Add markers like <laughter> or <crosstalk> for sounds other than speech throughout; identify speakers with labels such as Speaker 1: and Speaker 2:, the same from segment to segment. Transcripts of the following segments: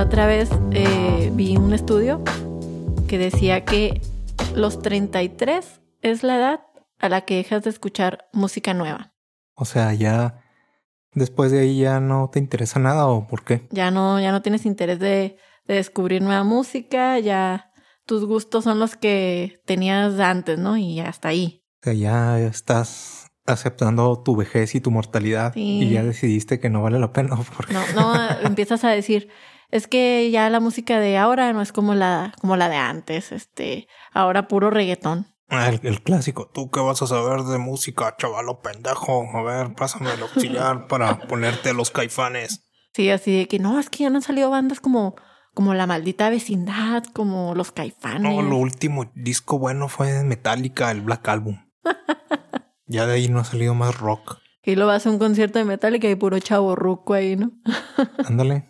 Speaker 1: La otra vez eh, vi un estudio que decía que los 33 es la edad a la que dejas de escuchar música nueva.
Speaker 2: O sea, ya después de ahí ya no te interesa nada o por qué?
Speaker 1: Ya no, ya no tienes interés de, de descubrir nueva música, ya tus gustos son los que tenías antes, ¿no? Y hasta ahí.
Speaker 2: O sea, ya estás aceptando tu vejez y tu mortalidad
Speaker 1: Sí.
Speaker 2: y ya decidiste que no vale la pena. Porque...
Speaker 1: No, no, <laughs> empiezas a decir, es que ya la música de ahora no es como la, como la de antes, este, ahora puro reggaetón.
Speaker 2: Ah, El, el clásico, ¿tú qué vas a saber de música, chavalo pendejo? A ver, pásame el auxiliar <laughs> para ponerte los caifanes.
Speaker 1: Sí, así de que no, es que ya no han salido bandas como, como La Maldita Vecindad, como Los Caifanes.
Speaker 2: No, lo último disco bueno fue de Metallica, el Black Album. <laughs> ya de ahí no ha salido más rock.
Speaker 1: Y lo vas a un concierto de Metallica y puro chavo ruco ahí, ¿no?
Speaker 2: Ándale.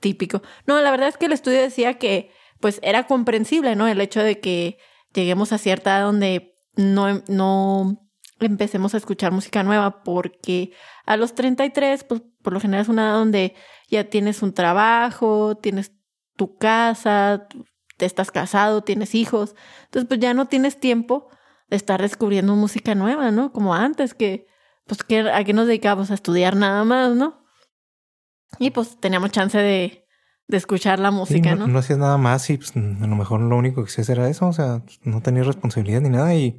Speaker 1: Típico. No, la verdad es que el estudio decía que, pues, era comprensible, ¿no? El hecho de que lleguemos a cierta edad donde no, no empecemos a escuchar música nueva, porque a los 33, pues, por lo general es una edad donde ya tienes un trabajo, tienes tu casa, te estás casado, tienes hijos. Entonces, pues ya no tienes tiempo de estar descubriendo música nueva, ¿no? Como antes, que, pues, que, ¿a qué nos dedicábamos? A estudiar nada más, ¿no? Y pues teníamos chance de, de escuchar la
Speaker 2: Sí,
Speaker 1: música,
Speaker 2: no,
Speaker 1: ¿no?
Speaker 2: no hacías nada más y pues, a lo mejor lo único que hacías era eso. O sea, no tenías responsabilidad ni nada y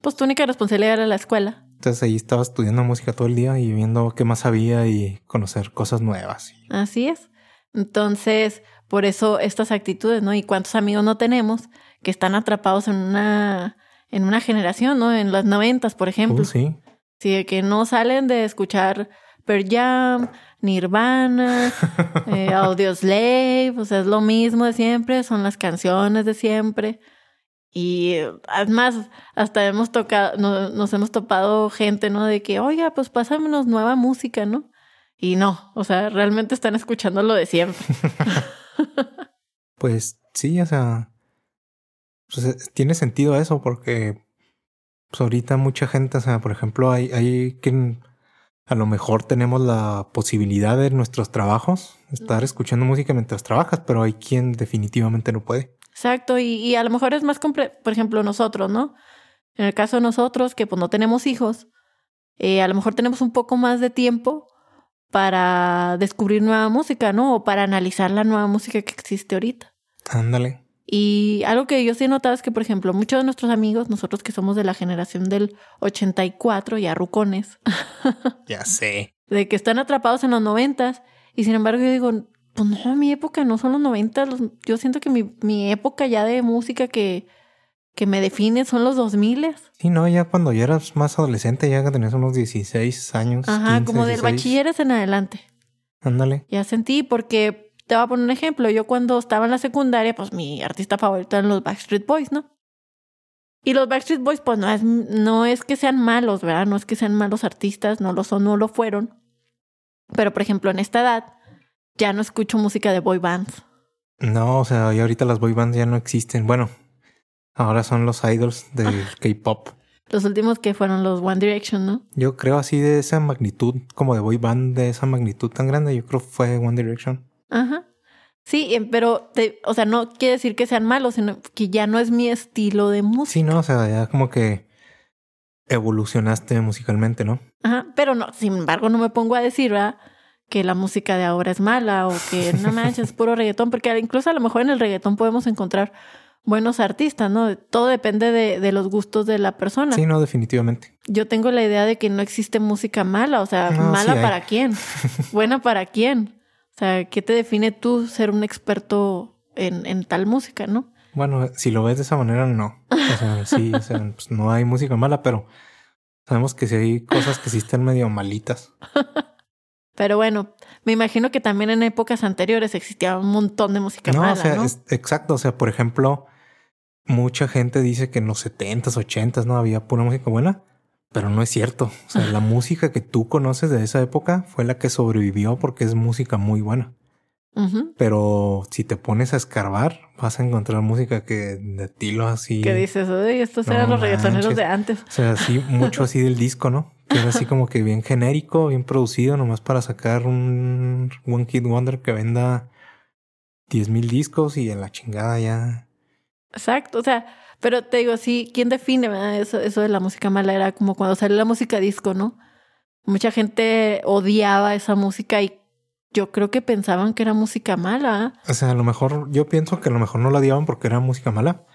Speaker 1: Pues tu única responsabilidad era la escuela.
Speaker 2: entonces ahí estabas estudiando música todo el día y viendo qué más había y conocer cosas nuevas.
Speaker 1: Así es. Entonces, por eso estas actitudes, ¿no? Y cuántos amigos no tenemos que están atrapados en una, en una generación, ¿no? En las noventas, por ejemplo.
Speaker 2: Uh, sí.
Speaker 1: Sí, de que no salen de escuchar Pearl Jam, Nirvana, <laughs> eh, Audioslave, o sea, es lo mismo de siempre, son las canciones de siempre. Y además, hasta hemos tocado, no- nos hemos topado gente, ¿no? De que, oiga, pues pásamenos nueva música, ¿no? Y no, o sea, realmente están escuchando lo de siempre. <laughs>
Speaker 2: Pues sí, o sea, pues, eh, tiene sentido eso porque pues, ahorita mucha gente, o sea, por ejemplo, hay, hay quien a lo mejor tenemos la posibilidad de nuestros trabajos estar escuchando música mientras trabajas, pero hay quien definitivamente no puede.
Speaker 1: Exacto, y, y a lo mejor es más complejo, por ejemplo, nosotros, ¿no? En el caso de nosotros, que pues no tenemos hijos, eh, a lo mejor tenemos un poco más de tiempo para descubrir nueva música, ¿no? O para analizar la nueva música que existe ahorita.
Speaker 2: Ándale.
Speaker 1: Y algo que yo sí he notado es que, por ejemplo, muchos de nuestros amigos, nosotros que somos de la generación del 84, ya rucones, <laughs>
Speaker 2: Ya sé.
Speaker 1: de que están atrapados en los noventas, y sin embargo yo digo, pues no, mi época no son los noventas, los- yo siento que mi, mi época ya de música que, que me define son los dos miles.
Speaker 2: Sí, no, ya cuando ya eras más adolescente, ya que tenías unos 16 años.
Speaker 1: Ajá,
Speaker 2: 15,
Speaker 1: como del
Speaker 2: 16.
Speaker 1: bachilleres en adelante.
Speaker 2: Ándale.
Speaker 1: Ya sentí, porque te voy a poner un ejemplo. Yo cuando estaba en la secundaria, pues mi artista favorito eran los Backstreet Boys, ¿no? Y los Backstreet Boys, pues no es, no es que sean malos, ¿verdad? No es que sean malos artistas, no lo son, no lo fueron. Pero, por ejemplo, en esta edad, ya no escucho música de boy bands.
Speaker 2: No, o sea, ya ahorita las boy bands ya no existen. Bueno, ahora son los idols del K-pop.
Speaker 1: Los últimos que fueron los One Direction, ¿no?
Speaker 2: Yo creo así de esa magnitud, como de boy band de esa magnitud tan grande, yo creo fue One Direction.
Speaker 1: Ajá. Sí, em, pero, te- o sea, no quiere decir que sean malos, sino que ya no es mi estilo de música.
Speaker 2: Sí, no, o sea, ya como que evolucionaste musicalmente, ¿no?
Speaker 1: Ajá, pero no, sin embargo, no me pongo a decir, ¿verdad? Que la música de ahora es mala o que no <laughs> manches, es puro reggaetón, porque incluso a lo mejor en el reggaetón podemos encontrar buenos artistas, ¿no? Todo depende de, de los gustos de la persona.
Speaker 2: Sí, no, definitivamente.
Speaker 1: Yo tengo la idea de que no existe música mala, o sea,
Speaker 2: No,
Speaker 1: mala
Speaker 2: sí
Speaker 1: para quién, <laughs> buena para quién. O sea, ¿qué te define tú ser un experto en, en tal música, no?
Speaker 2: Bueno, si lo ves de esa manera, no. O sea, <laughs> sí, o sea, pues no hay música mala, pero sabemos que sí hay cosas que sí están medio malitas. <laughs>
Speaker 1: Pero bueno, me imagino que también en épocas anteriores existía un montón de música
Speaker 2: no,
Speaker 1: mala,
Speaker 2: o sea,
Speaker 1: ¿no?
Speaker 2: es- exacto. O sea, por ejemplo, mucha gente dice que en los 70s, 80s no había pura música buena, pero no es cierto. O sea, la <laughs> música que tú conoces de esa época fue la que sobrevivió porque es música muy buena. Pero si te pones a escarbar, vas a encontrar música que de estilo así.
Speaker 1: Que dices, "Uy, estos
Speaker 2: No
Speaker 1: eran los reggaetoneros de antes.
Speaker 2: O sea, así, mucho así del disco, ¿no? Que era así como que bien genérico, bien producido, nomás para sacar un One Kid Wonder que venda 10 mil discos y en la chingada ya.
Speaker 1: Exacto, o sea, pero te digo, sí, ¿quién define? Eso, eso de la música mala? Era como cuando salió la música disco, ¿no? Mucha gente odiaba esa música y yo creo que pensaban que era música mala.
Speaker 2: O sea, a lo mejor, yo pienso que a lo mejor no la odiaban porque era música mala.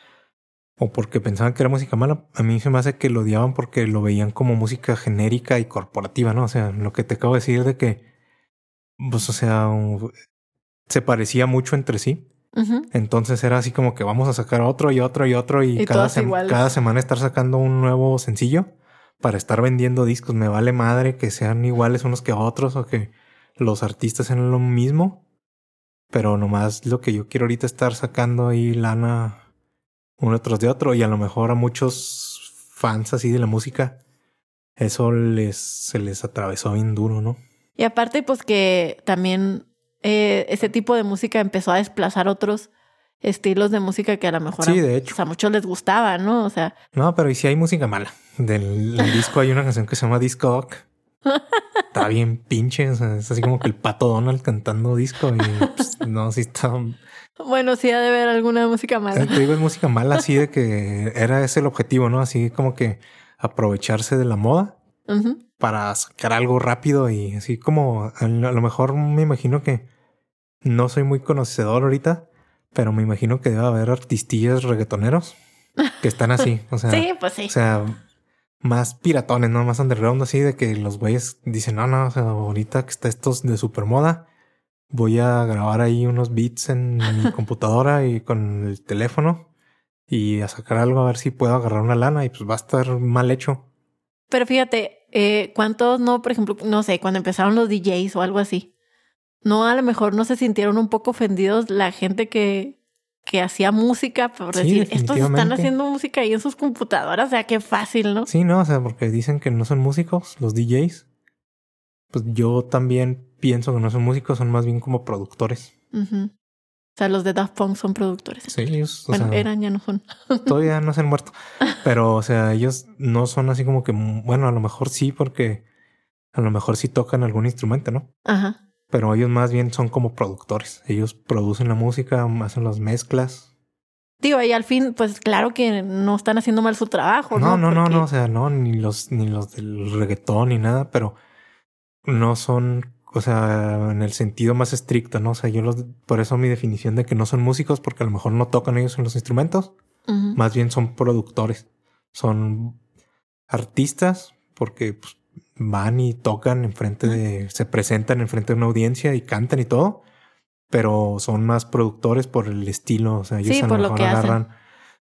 Speaker 2: O porque pensaban que era música mala. A mí se me hace que lo odiaban porque lo veían como música genérica y corporativa, ¿no? O sea, lo que te acabo de decir de que, pues, o sea, se parecía mucho entre sí. Entonces era así como que vamos a sacar otro y otro y otro y, cada, cada semana estar sacando un nuevo sencillo para estar vendiendo discos. Me vale madre que sean iguales unos que otros o que los artistas sean lo mismo. Pero nomás lo que yo quiero ahorita estar sacando ahí lana uno tras de otro y a lo mejor a muchos fans así de la música eso les se les atravesó bien duro, ¿no?
Speaker 1: Y aparte pues que también eh, ese tipo de música empezó a desplazar otros estilos de música que a lo mejor
Speaker 2: sí, de hecho.
Speaker 1: a muchos les gustaba, ¿no? O sea.
Speaker 2: No, pero y si hay música mala. Del, <laughs> disco hay una canción que se llama Disco Está bien pinche. O sea, es así como que el pato Donald cantando disco. Y pues, no, sí está.
Speaker 1: Bueno, sí ha de ver alguna música mala.
Speaker 2: Te digo, es música mala, así de que era ese el objetivo, ¿no? Así como que aprovecharse de la moda para sacar algo rápido y así como a lo mejor me imagino que no soy muy conocedor ahorita, pero me imagino que debe haber artistillas reggaetoneros que están así. <laughs> O sea,
Speaker 1: sí, pues sí.
Speaker 2: O sea, más piratones, ¿no? Más underground, así de que los güeyes dicen, no, no, o sea, ahorita que está estos de super moda, voy a grabar ahí unos beats en mi <laughs> computadora y con el teléfono y a sacar algo a ver si puedo agarrar una lana y pues va a estar mal hecho.
Speaker 1: Pero fíjate, eh, ¿cuántos no, por ejemplo, no sé, cuando empezaron los DJs o algo así? No, a lo mejor no se sintieron un poco ofendidos la gente que, que hacía música por decir, estos están haciendo música ahí en sus computadoras, o sea, qué fácil, ¿no?
Speaker 2: Sí, no, o sea, porque dicen que no son músicos, los DJs. Pues yo también pienso que no son músicos, son más bien como productores.
Speaker 1: O sea, los de Daft Punk son productores.
Speaker 2: Sí, ellos.
Speaker 1: bueno, eran, ya no son. <laughs>
Speaker 2: todavía no se han muerto. Pero, o sea, ellos no son así como que, bueno, a lo mejor sí, porque a lo mejor sí tocan algún instrumento, ¿no?
Speaker 1: Ajá
Speaker 2: pero ellos más bien son como productores. Ellos producen la música, hacen las mezclas.
Speaker 1: Digo, y al fin, pues claro que no están haciendo mal su trabajo,
Speaker 2: ¿no? No, no, no, no, o sea, no, ni los, ni los del reggaetón ni nada, pero no son, o sea, en el sentido más estricto, ¿no? O sea, yo los, por eso mi definición de que no son músicos, porque a lo mejor no tocan ellos en los instrumentos, más bien son productores, son artistas, porque pues, van y tocan enfrente de, se presentan enfrente de una audiencia y cantan y todo, pero son más productores por el estilo, o sea, ellos a lo, mejor agarran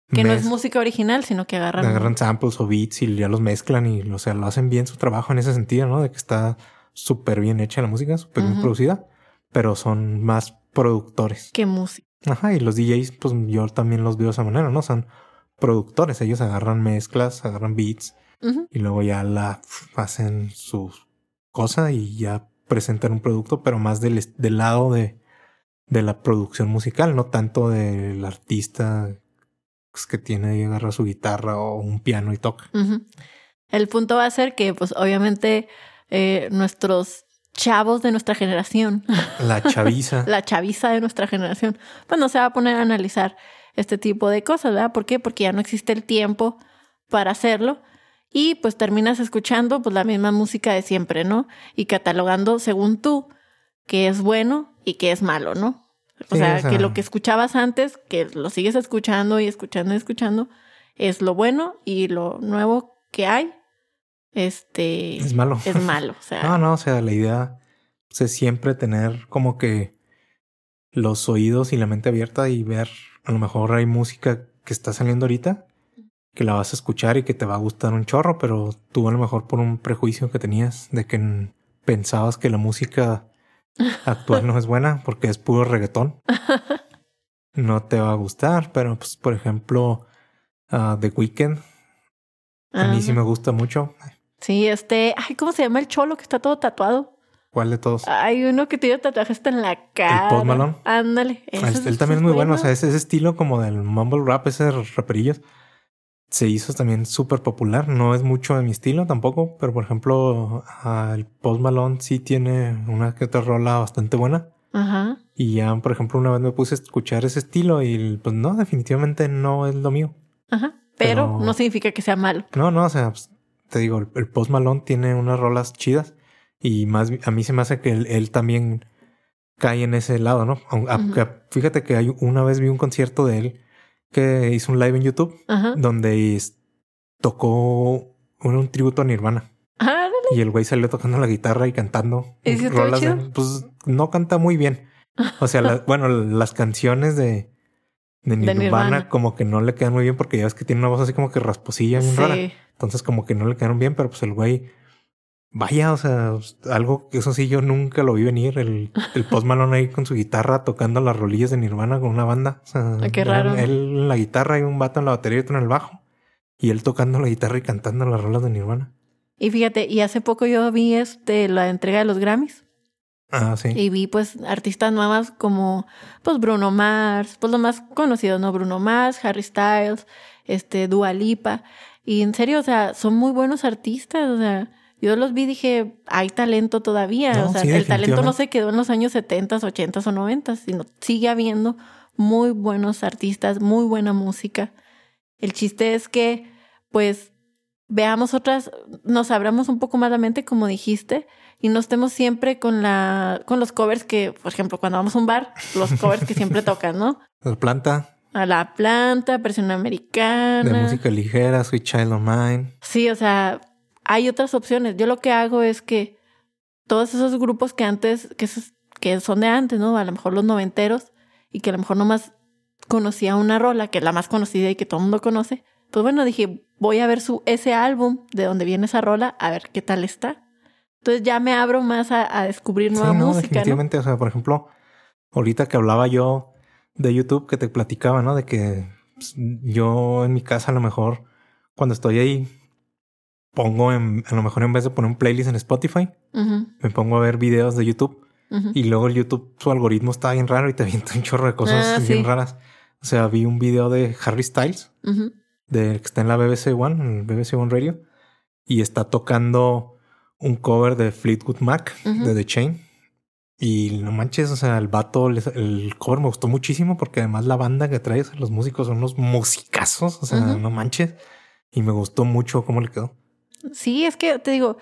Speaker 1: que no es música original, sino que agarran
Speaker 2: agarran samples o beats y ya los mezclan y o sea, lo hacen bien su trabajo en ese sentido, ¿no? De que está súper bien hecha la música, súper bien producida, pero son más productores.
Speaker 1: Que música.
Speaker 2: Ajá, y los DJs, pues yo también los veo de esa manera, ¿no? Son productores, ellos agarran mezclas, agarran beats y luego ya la hacen su cosa y ya presentan un producto, pero más del, del lado de, de la producción musical, no tanto del artista pues, que tiene y agarra su guitarra o un piano y toca.
Speaker 1: El punto va a ser que, pues, obviamente, eh, nuestros chavos de nuestra generación. <laughs>
Speaker 2: La chaviza.
Speaker 1: la chaviza de nuestra generación. Pues no se va a poner a analizar este tipo de cosas, ¿verdad? ¿Por qué? Porque ya no existe el tiempo para hacerlo y pues terminas escuchando pues la misma música de siempre, ¿no? Y catalogando según tú qué es bueno y qué es malo, ¿no? O, sea, que lo que escuchabas antes, que lo sigues escuchando y escuchando y escuchando, es lo bueno y lo nuevo que hay, este...
Speaker 2: Es malo.
Speaker 1: Es malo, o sea... <laughs>
Speaker 2: no, no, o sea, la idea es siempre tener como que los oídos y la mente abierta y ver, a lo mejor hay música que está saliendo ahorita que la vas a escuchar y que te va a gustar un chorro, pero tú a lo mejor por un prejuicio que tenías de que pensabas que la música <laughs> actual no es buena porque es puro reggaetón, <laughs> no te va a gustar, pero pues por ejemplo uh, The Weeknd, a mí sí me gusta mucho.
Speaker 1: Sí, este, ay, ¿cómo se llama el cholo que está todo tatuado?
Speaker 2: ¿Cuál de todos?
Speaker 1: Hay uno que tiene tatuajes hasta en la cara.
Speaker 2: El Post Malone.
Speaker 1: Ándale.
Speaker 2: Ah, él también es muy bueno. O sea, ese, ese estilo como del mumble rap, ese raperillos se hizo también súper popular. No es mucho de mi estilo tampoco, pero por ejemplo, el Post Malone sí tiene una que otra rola bastante buena.
Speaker 1: Ajá.
Speaker 2: Y ya, por ejemplo, una vez me puse a escuchar ese estilo y pues no, definitivamente no es lo mío.
Speaker 1: Ajá. Pero,
Speaker 2: Pero-
Speaker 1: no significa que sea malo.
Speaker 2: No, no, o sea, pues, te digo, el, el Post Malone tiene unas rolas chidas y más a mí se me hace que él, él también cae en ese lado, ¿no? A- fíjate que hay una vez vi un concierto de él que hizo un live en YouTube
Speaker 1: Ajá.
Speaker 2: donde tocó un, un tributo a Nirvana
Speaker 1: Ah,
Speaker 2: y el güey salió tocando la guitarra y cantando
Speaker 1: ¿Y sí
Speaker 2: rolas de- pues no canta muy bien. O sea, la- <laughs> bueno, las canciones de, de Nirvana,
Speaker 1: Nirvana.
Speaker 2: como que no le quedan muy bien porque ya ves que tiene una voz así como que rasposilla bien rara.
Speaker 1: Sí.
Speaker 2: Entonces como que no le quedaron bien, pero pues el güey, vaya, o sea, algo que eso sí yo nunca lo vi venir, el, el Post Malone ahí con su guitarra tocando las rolillas de Nirvana con una banda. O sea,
Speaker 1: Ay, qué raro.
Speaker 2: Él en la guitarra y un vato en la batería y otro en el bajo. Y él tocando la guitarra y cantando las rolas de Nirvana.
Speaker 1: Y fíjate, y hace poco yo vi este la entrega de los Grammys
Speaker 2: Ah, sí.
Speaker 1: y vi pues artistas nuevas como pues Bruno Mars, pues los más conocidos, ¿no? Bruno Mars, Harry Styles, este Dua Lipa. Y en serio, o sea, son muy buenos artistas, o sea, yo los vi y dije, hay talento todavía,
Speaker 2: No,
Speaker 1: o sea,
Speaker 2: sí,
Speaker 1: el talento no se quedó en los años 70, 80 o 90, sino sigue habiendo muy buenos artistas, muy buena música. El chiste es que, pues, veamos otras, nos abramos un poco más la mente, como dijiste, y no estemos siempre con la, con los covers que, por ejemplo, cuando vamos a un bar, los covers que siempre tocan, ¿no? <laughs>
Speaker 2: La planta
Speaker 1: A la planta, presión americana.
Speaker 2: de música ligera, Sweet Child of Mine.
Speaker 1: Sí, o sea, hay otras opciones. Yo lo que hago es que todos esos grupos que antes, que, esos- que son de antes, ¿no? A lo mejor los noventeros, y que a lo mejor nomás conocía una rola, que es la más conocida y que todo el mundo conoce. Pues bueno, dije, voy a ver su, ese álbum de donde viene esa rola, a ver qué tal está. Entonces ya me abro más a, a descubrir nueva
Speaker 2: sí, no,
Speaker 1: música, ¿no?
Speaker 2: definitivamente. O sea, por ejemplo, ahorita que hablaba yo de YouTube, que te platicaba, ¿no? De que pues, yo en mi casa a lo mejor cuando estoy ahí pongo en, a lo mejor en vez de poner un playlist en Spotify, me pongo a ver videos de YouTube y luego el YouTube, su algoritmo está bien raro y te <laughs> avienta un chorro de cosas
Speaker 1: Ah,
Speaker 2: bien
Speaker 1: sí.
Speaker 2: raras. O sea, vi un video de Harry Styles,
Speaker 1: Ujú.
Speaker 2: de que está en la BBC One, en el BBC One Radio, y está tocando un cover de Fleetwood Mac, de The Chain. Y no manches, o sea, el vato, el cover me gustó muchísimo porque además la banda que trae, los músicos son unos musicazos, o sea, no manches. Y me gustó mucho cómo le quedó.
Speaker 1: Sí, es que te digo,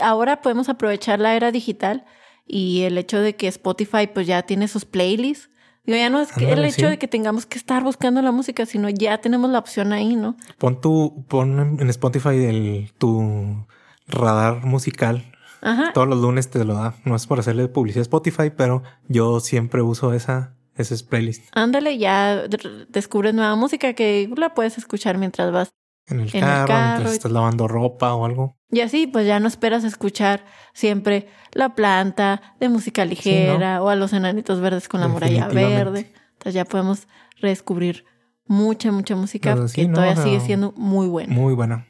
Speaker 1: ahora podemos aprovechar la era digital y el hecho de que Spotify pues ya tiene sus playlists. Digo, ya no es que el hecho
Speaker 2: sí.
Speaker 1: de que tengamos que estar buscando la música, sino ya tenemos la opción ahí, ¿no?
Speaker 2: Pon tu, pon en- Spotify el, tu radar musical.
Speaker 1: Ajá.
Speaker 2: Todos los lunes te lo da. No es por hacerle publicidad a Spotify, pero yo siempre uso esa, ese playlist.
Speaker 1: Ándale, ya descubres nueva música que la puedes escuchar mientras vas.
Speaker 2: En el
Speaker 1: En el
Speaker 2: carro, mientras estás lavando ropa o algo.
Speaker 1: Y así, pues ya no esperas escuchar siempre La Planta de música ligera o a los enanitos verdes con la muralla verde. Entonces ya podemos redescubrir mucha, mucha música
Speaker 2: Pero sí,
Speaker 1: que
Speaker 2: no,
Speaker 1: todavía sigue siendo muy buena.
Speaker 2: Muy buena.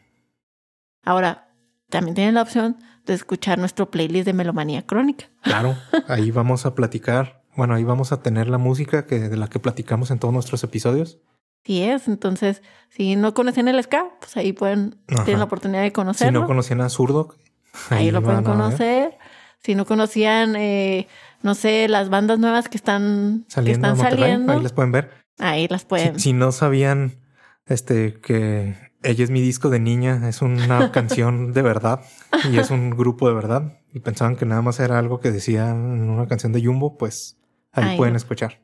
Speaker 1: Ahora, también tienen la opción de escuchar nuestro playlist de Melomanía Crónica.
Speaker 2: Claro, <laughs> ahí vamos a platicar. Bueno, ahí vamos a tener la música que, de la que platicamos en todos nuestros episodios.
Speaker 1: Sí es, entonces, si no conocen el ska, pues ahí pueden,
Speaker 2: Ajá.
Speaker 1: tienen la oportunidad de
Speaker 2: Si
Speaker 1: conocerlo.
Speaker 2: no conocían a Zurdo,
Speaker 1: ahí lo pueden conocer. Si no conocían, eh, no sé, las bandas nuevas que están, que
Speaker 2: Saliendo
Speaker 1: están
Speaker 2: ahí les pueden ver.
Speaker 1: ahí las
Speaker 2: Si,
Speaker 1: pueden.
Speaker 2: si no sabían este que ella es mi disco de niña, es una <laughs> canción de verdad y es un grupo de verdad y pensaban que nada más era algo que decía en una canción de Jumbo, pues ahí
Speaker 1: Ahí
Speaker 2: pueden
Speaker 1: no.
Speaker 2: escuchar.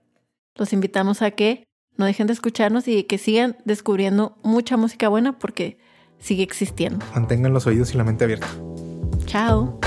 Speaker 1: Los invitamos a que no dejen de escucharnos y que sigan descubriendo mucha música buena porque sigue existiendo.
Speaker 2: Mantengan los oídos y la mente abierta.
Speaker 1: Chao.